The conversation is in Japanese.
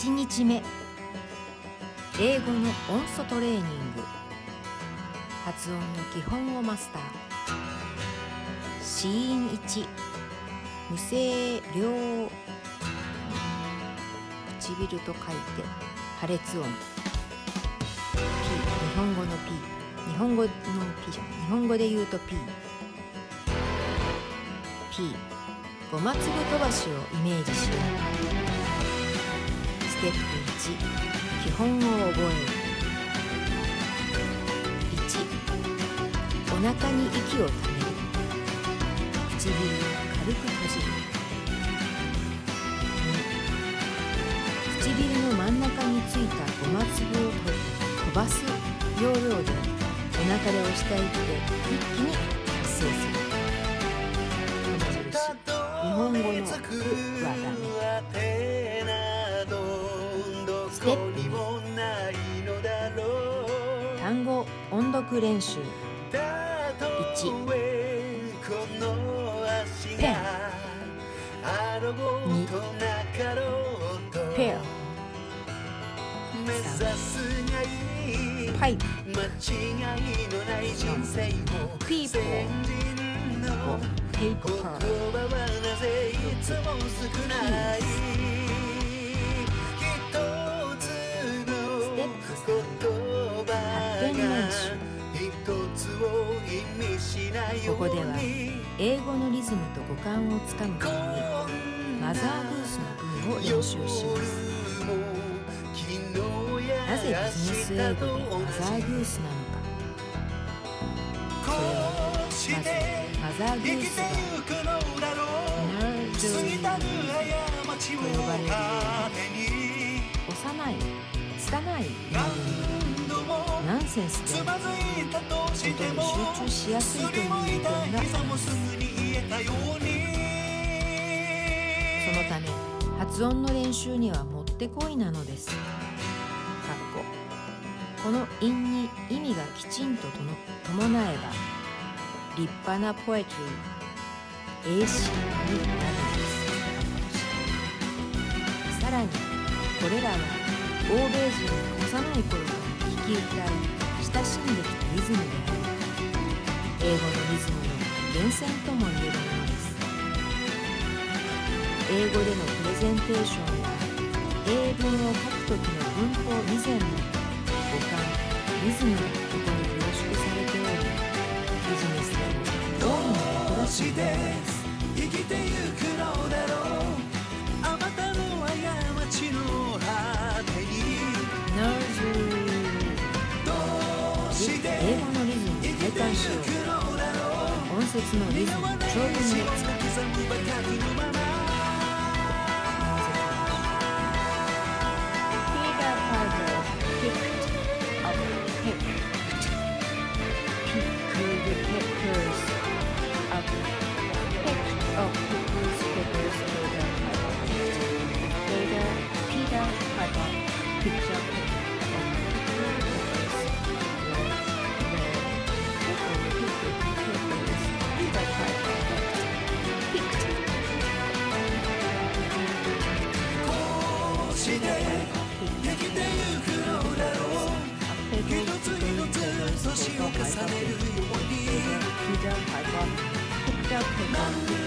1日目。英語の音素トレーニング。発音の基本をマスター。子音1無声量。唇と書いて。破裂音。P 日本語の P 日本語の P じゃない。日本語で言うと P P ごま粒飛ばしをイメージしよう。テップ1基本を覚える1お腹に息をためる唇を軽く閉じる2唇の真ん中についたごま粒を飛ばす要領でお腹で押した息で一気に発生する。日本語の「単語音読練習。1ペン2ペア。3パイプ4ピーポー5ペーパー。ここでは英語のリズムと五感をつかむためにマザーグースの文を練習しますなぜビジネス英語でマザーグースなのかそれはまずマザーグースがナージョリーと呼ばれる幼い拙い英語にナンセンスであることに集中しやすいという点がそのため発音の練習にはもってこいなのです。この韻に意味がきちんと伴えば立派なポエトリー。英詩になるんです。さらにこれらは欧米人が幼い頃から聞き歌い親しんできたリズムであり英語のリズムの源泉とも言えるものです英語でのプレゼンテーションは英文を書く時の文法以前の語感リズムがここに凝縮されておりビジネスでも大いに役立つものです生きてゆくのだろうあまたの過ちの果てに Nursery どうして英語のリズムを生きて体感しよう。節のリズム長文で使う。して生きてゆくのだろう一つ一つ年を重ねるように何